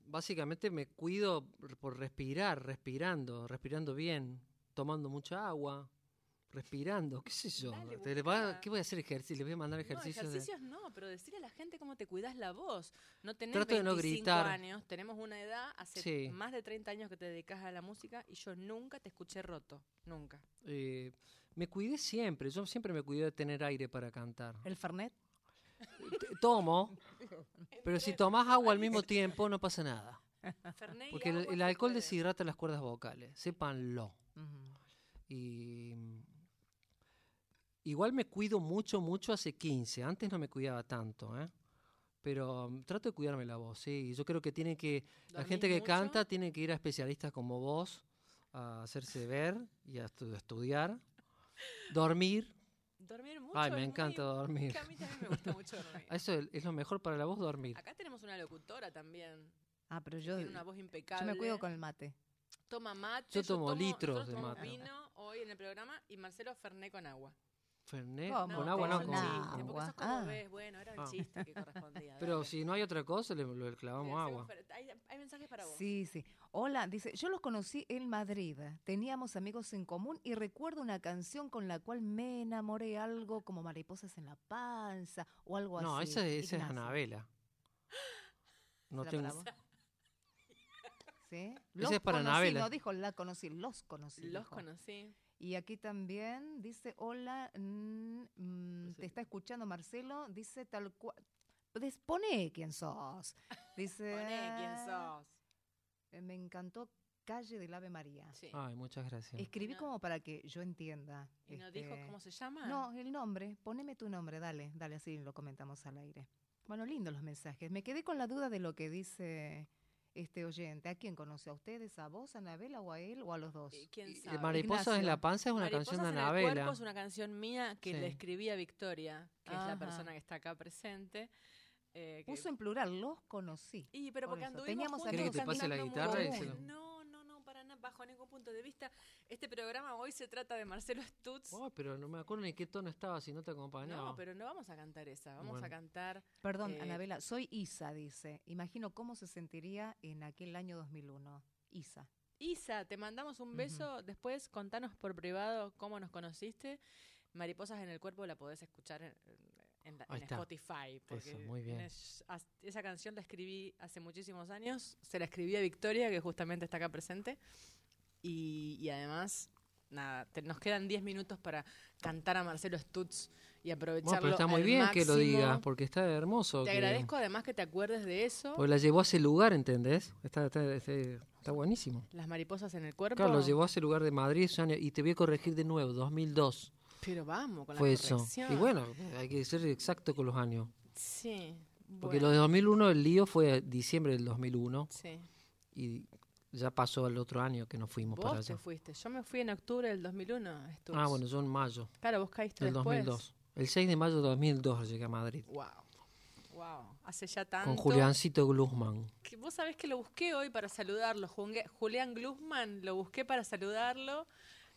básicamente me cuido por respirar, respirando, respirando bien, tomando mucha agua, respirando, qué sé yo. Dale, Te le va-. ¿Qué voy a hacer ejercicio? Le voy a mandar No, ejercicios. de- ejercicios no, pero decirle a la gente cómo te cuidas la voz. No tenés Trato de no 25 gritar. años, tenemos una edad, hace Sí. más de 30 años que te dedicas a la música y yo nunca te escuché roto, nunca. eh, me cuidé siempre, yo siempre me cuidé de tener aire para cantar. ¿El Fernet? Tomo, pero si tomas agua al mismo tiempo no pasa nada. Porque el, alcohol deshidrata las cuerdas vocales, sépanlo. Y igual me cuido mucho, mucho hace 15. Antes no me cuidaba tanto, ¿eh? Pero mm, trato de cuidarme la voz, sí. Yo creo que tiene que, la ¿Dormís gente que mucho? canta tiene que ir a especialistas como vos a hacerse ver y a estu- estudiar. Dormir. Dormir mucho. Ay, me es encanta muy- dormir. que a mí también me gusta mucho dormir. Eso es, es lo mejor para la voz, dormir. Acá tenemos una locutora también. Ah, pero yo, tiene una voz yo impecable. me cuido con el mate. Toma mate. Yo tomo tomo litros nosotros de tomamos mate. vino hoy en el programa y Marcelo Ferné con agua. Fernet, ¿Cómo? con agua no, Con con... chiste, agua. porque sos como Ah. ves, bueno, era un Ah. chiste que correspondía. Pero dale. si no hay otra cosa, le, le clavamos agua. Hay, hay mensajes para vos. Sí, sí. Hola, dice, yo los conocí en Madrid. Teníamos amigos en común y recuerdo una canción con la cual me enamoré, algo como mariposas en la panza o algo No, así. esa, esa es Anabela. No ¿será tengo... ¿Sí? Ese Los es para conocí, Anabela. No dijo la conocí, los conocí. Los dijo. conocí. Y aquí también dice, hola, mm, Pues te está escuchando Marcelo, dice tal cual. Des- Poné quién sos. Dice. Poné quién sos. eh, Me encantó Calle del Ave María. Sí. Ay, muchas gracias. Escribí no- como para que yo entienda. ¿Y no dijo este, cómo se llama? No, el nombre. Poneme tu nombre, dale, dale, así lo comentamos al aire. Bueno, lindos los mensajes. Me quedé con la duda de lo que dice este oyente. ¿A quién conoce? ¿A ustedes? ¿A vos, a Anabela o a él o a los dos? Eh, ¿Quién sabe? Mariposas en la panza es una Mariposas canción de en el Anabela. cuerpo es una canción mía que Sí. le escribí a Victoria, que es la Ajá. persona que está acá presente. eh, que- Puso en plural, los conocí. Y pero por porque anduvimos Teníamos juntos ¿Querés que te pase la guitarra y se lo- No, no, no, para nada, bajo ningún punto de vista. Este programa hoy se trata de Marcelo Stutz. Oh, pero no me acuerdo ni qué tono estaba si no te acompañaba. no, pero no vamos a cantar esa, vamos Bueno. a cantar Perdón, Eh, Anabela, soy Isa, dice. Imagino cómo se sentiría en aquel año 2001. Isa. Isa, te mandamos un beso. Después contanos por privado cómo nos conociste. Mariposas en el cuerpo la podés escuchar en, en la- en. Spotify. Porque Eso, muy bien. es- esa canción la escribí hace muchísimos años. Se la escribí a Victoria, que justamente está acá presente. Y, y además, nada, te- nos quedan 10 minutos para cantar a Marcelo Stutz y aprovecharlo. Bueno, pero está muy al bien que lo máximo. digas, porque está hermoso. Te que- agradezco además que te acuerdes de eso. Porque la llevó a ese lugar, ¿entendés? Está, está, está, está buenísimo. Las mariposas en el cuerpo. Claro, lo llevó a ese lugar de Madrid y te voy a corregir de nuevo, 2002 Pero vamos con fue la eso. corrección. Y bueno, hay que ser exacto con los años. Sí. Porque bueno, lo de 2001, el lío fue diciembre del 2001 Sí. y ya pasó el otro año que nos fuimos para Vos te allá. fuiste. Yo me fui en octubre del 2001. Stutz. Ah, bueno, yo en mayo Claro, vos caíste del después. 2002. El 6 de mayo de 2002 llegué a Madrid. Wow. Wow. Hace ya tanto. Con Juliancito Glusman. que vos sabés que lo busqué hoy para saludarlo. Julián Glusman, lo busqué para saludarlo.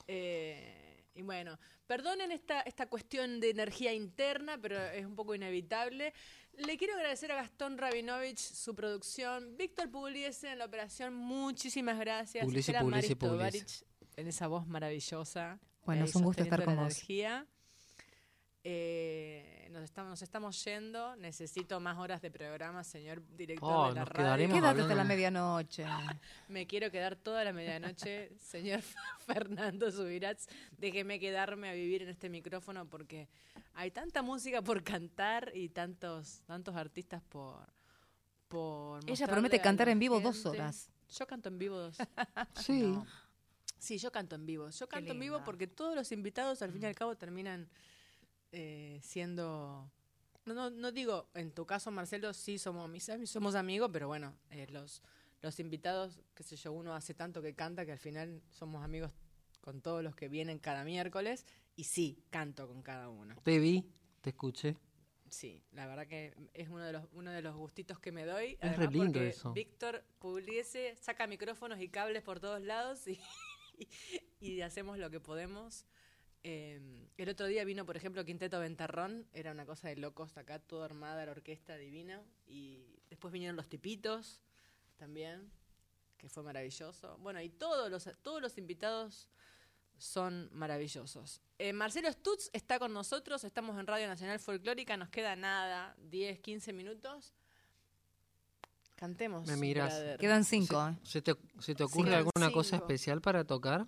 Eh, y bueno, perdonen esta, esta cuestión de energía interna, pero es un poco inevitable. Le quiero agradecer a Gastón Rabinovich su producción, Víctor Pugliese en la operación, muchísimas gracias. Pugliese, Pugliese, Pugliese. En esa voz maravillosa. Bueno, ahí es un gusto estar con vos. energía. Eh, nos, estamos, nos estamos yendo. Necesito más horas de programa, señor director Oh, de la nos radio. quedaremos Quédate hablando- hasta la medianoche. Me quiero quedar toda la medianoche, señor Fernando Subirats. Déjeme quedarme a vivir en este micrófono porque hay tanta música por cantar y tantos, tantos artistas por. por Ella promete cantar en vivo dos horas. Yo canto en vivo dos. Sí. No. Sí, yo canto en vivo. Yo canto en vivo porque todos los invitados al fin y al cabo terminan eh, siendo... No, no, no digo, en tu caso, Marcelo, sí somos, somos amigos, pero bueno, eh, los, los invitados, qué sé yo, uno hace tanto que canta que al final somos amigos con todos los que vienen cada miércoles y sí, canto con cada uno. Te vi, te escuché. Sí, la verdad que es uno de los, uno de los gustitos que me doy. Es re lindo porque eso. Víctor Pugliese saca micrófonos y cables por todos lados y, y hacemos lo que podemos. Eh, el otro día vino, por ejemplo, Quinteto Ventarrón, era una cosa de locos acá, toda armada la orquesta divina y Después vinieron los tipitos también, que fue maravilloso. Bueno, y todos los, todos los invitados son maravillosos. Eh, Marcelo Stutz está con nosotros, estamos en Radio Nacional Folclórica, nos queda nada, 10, 15 minutos. Cantemos. Me miras. Quedan cinco. ¿eh? ¿Se te, se te ocurre Quedan alguna cosa cinco. especial para tocar?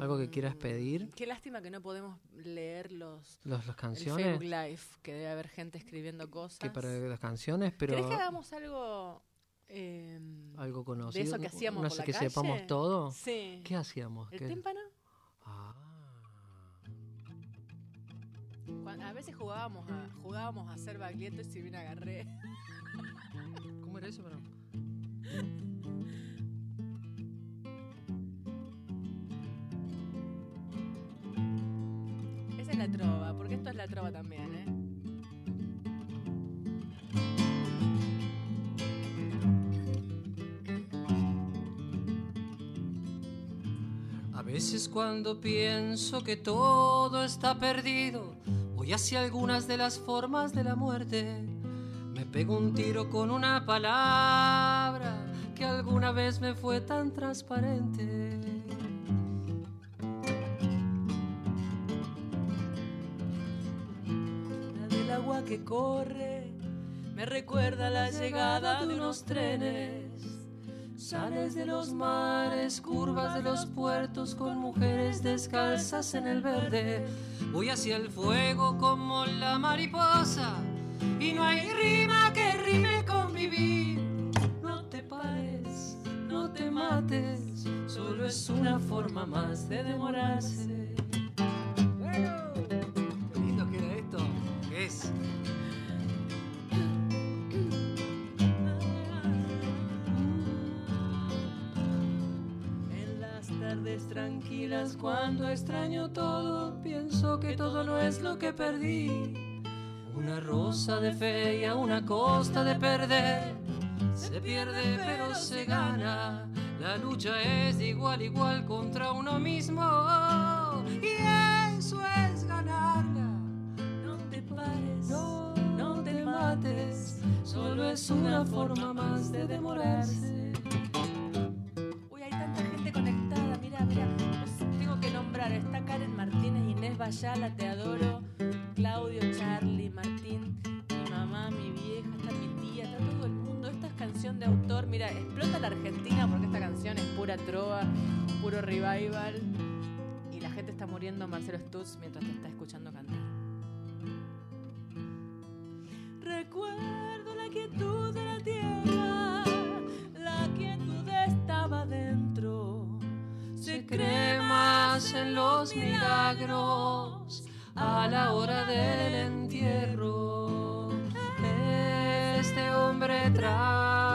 ¿Algo que quieras pedir? Qué lástima que no podemos leer los Los, las el canciones. Facebook Live, que debe haber gente escribiendo cosas. Que para las canciones, pero ¿Querés que hagamos algo eh, algo de conocido. eso que hacíamos no por sé la que calle? sepamos todo. Sí. ¿Qué hacíamos? ¿El ¿Qué- tímpano? Ah. A veces jugábamos a, jugábamos a hacer baglietto y si bien agarré. ¿Cómo era eso? Pero... porque esto es la trova también, ¿eh? A veces cuando pienso que todo está perdido, voy hacia algunas de las formas de la muerte. Me pego un tiro con una palabra que alguna vez me fue tan transparente. Que corre me recuerda la llegada de unos trenes. Sales de los mares, curvas de los puertos con mujeres descalzas en el verde. Voy hacia el fuego como la mariposa y no hay rima que rime con vivir. No te pares, no te mates, solo es una forma más de demorarse. Cuando extraño todo, pienso que todo no es lo que perdí. Una rosa de fe y a una costa de perder. Se pierde pero se gana. La lucha es de igual igual contra uno mismo. Y eso es ganarla. No te pares, no, no te mates. Solo es una forma más de demorarse. Bayala, te adoro, Claudio, Charlie, Martín, mi mamá, mi vieja, está mi tía, está todo el mundo. Esta es canción de autor, mira, explota la Argentina porque esta canción es pura trova, puro revival. Y la gente está muriendo, Marcelo Stutz, mientras te está escuchando cantar. Recuerdo la quietud de la tierra, la quietud estaba dentro. Se cree más en los milagros a la hora del entierro. Este hombre trabajó.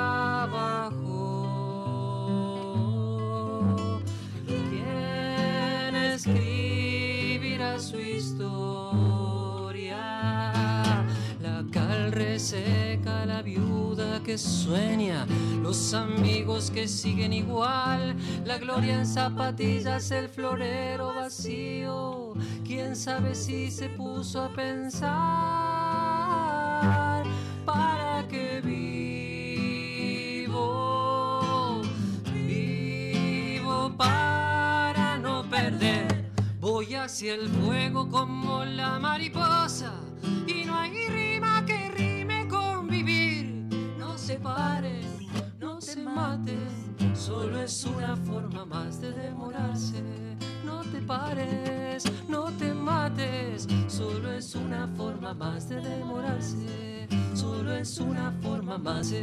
Sueña, los amigos que siguen igual, la gloria en zapatillas, el florero vacío. Quién sabe si se puso a pensar para qué vivo, vivo para no perder. Voy hacia el fuego como la mariposa y no hay rima No se pare, no se mate, solo es una forma más de demorarse. No te pares, no te mates, solo es una forma más de demorarse. Solo es una forma más,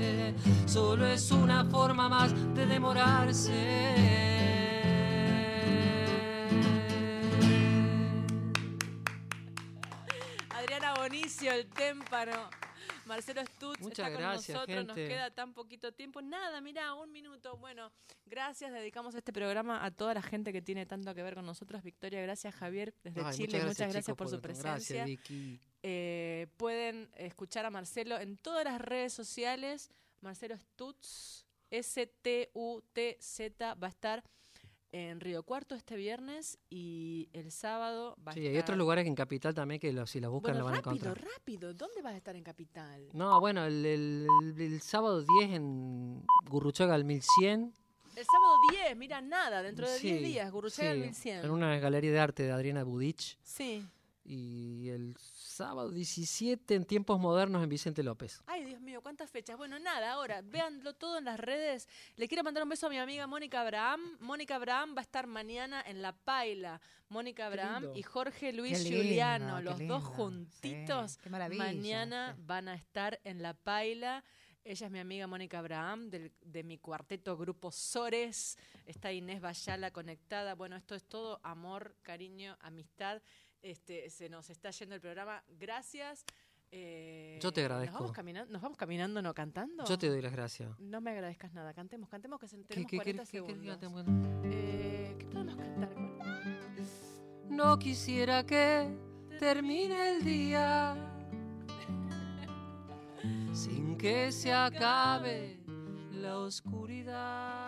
solo es una forma más de demorarse. El témpano. Marcelo Stutz Muchas está con gracias, nosotros, nos queda tan poquito tiempo. Nada, mira, un minuto. Bueno, gracias, dedicamos este programa a toda la gente que tiene tanto que ver con nosotros. Victoria, gracias Javier desde Ay, Chile, muchas gracias, chicos, por su Gracias, presencia. Vicky. Eh, pueden escuchar a Marcelo en todas las redes sociales. Marcelo Stutz, S-T-U-T-Z, va a estar en Río Cuarto este viernes y el sábado va a Sí, estar... hay otros lugares que en Capital también que lo- si los buscan Bueno, lo van a rápido, encontrar. rápido. ¿Dónde vas a estar en Capital? No, bueno, el, el- el sábado 10 en Gurruchaga al 1100. El sábado 10, mira, nada, dentro de 10 Sí, días, Gurruchaga sí, 1100. En una galería de arte de Adriana Budich. Sí. Y el sábado 17 en Tiempos Modernos en Vicente López. Ay, Dios mío, cuántas fechas. Bueno, nada, ahora, véanlo todo en las redes. Le quiero mandar un beso a mi amiga Mónica Abraham. Mónica Abraham va a estar mañana en La Paila. Mónica Abraham y Jorge Luis lindo, Juliano, qué los lindo, dos juntitos. sí, qué maravilla, mañana sí. van a estar en La Paila. Ella es mi amiga Mónica Abraham, del- de mi cuarteto Grupo Sores. Está Inés Bayala conectada. Bueno, esto es todo amor, cariño, amistad. Este, se nos está yendo el programa. Gracias. Eh, Yo te ¿Nos agradezco. vamos, caminando, ¿Nos vamos caminando, no cantando? Yo te doy las gracias. No me agradezcas nada. Cantemos, cantemos que se- ¿Qué, tenemos qué, 40 qué querés que segundos. cantemos? Eh, ¿Qué podemos cantar? No quisiera que termine el día sin que se acabe la oscuridad.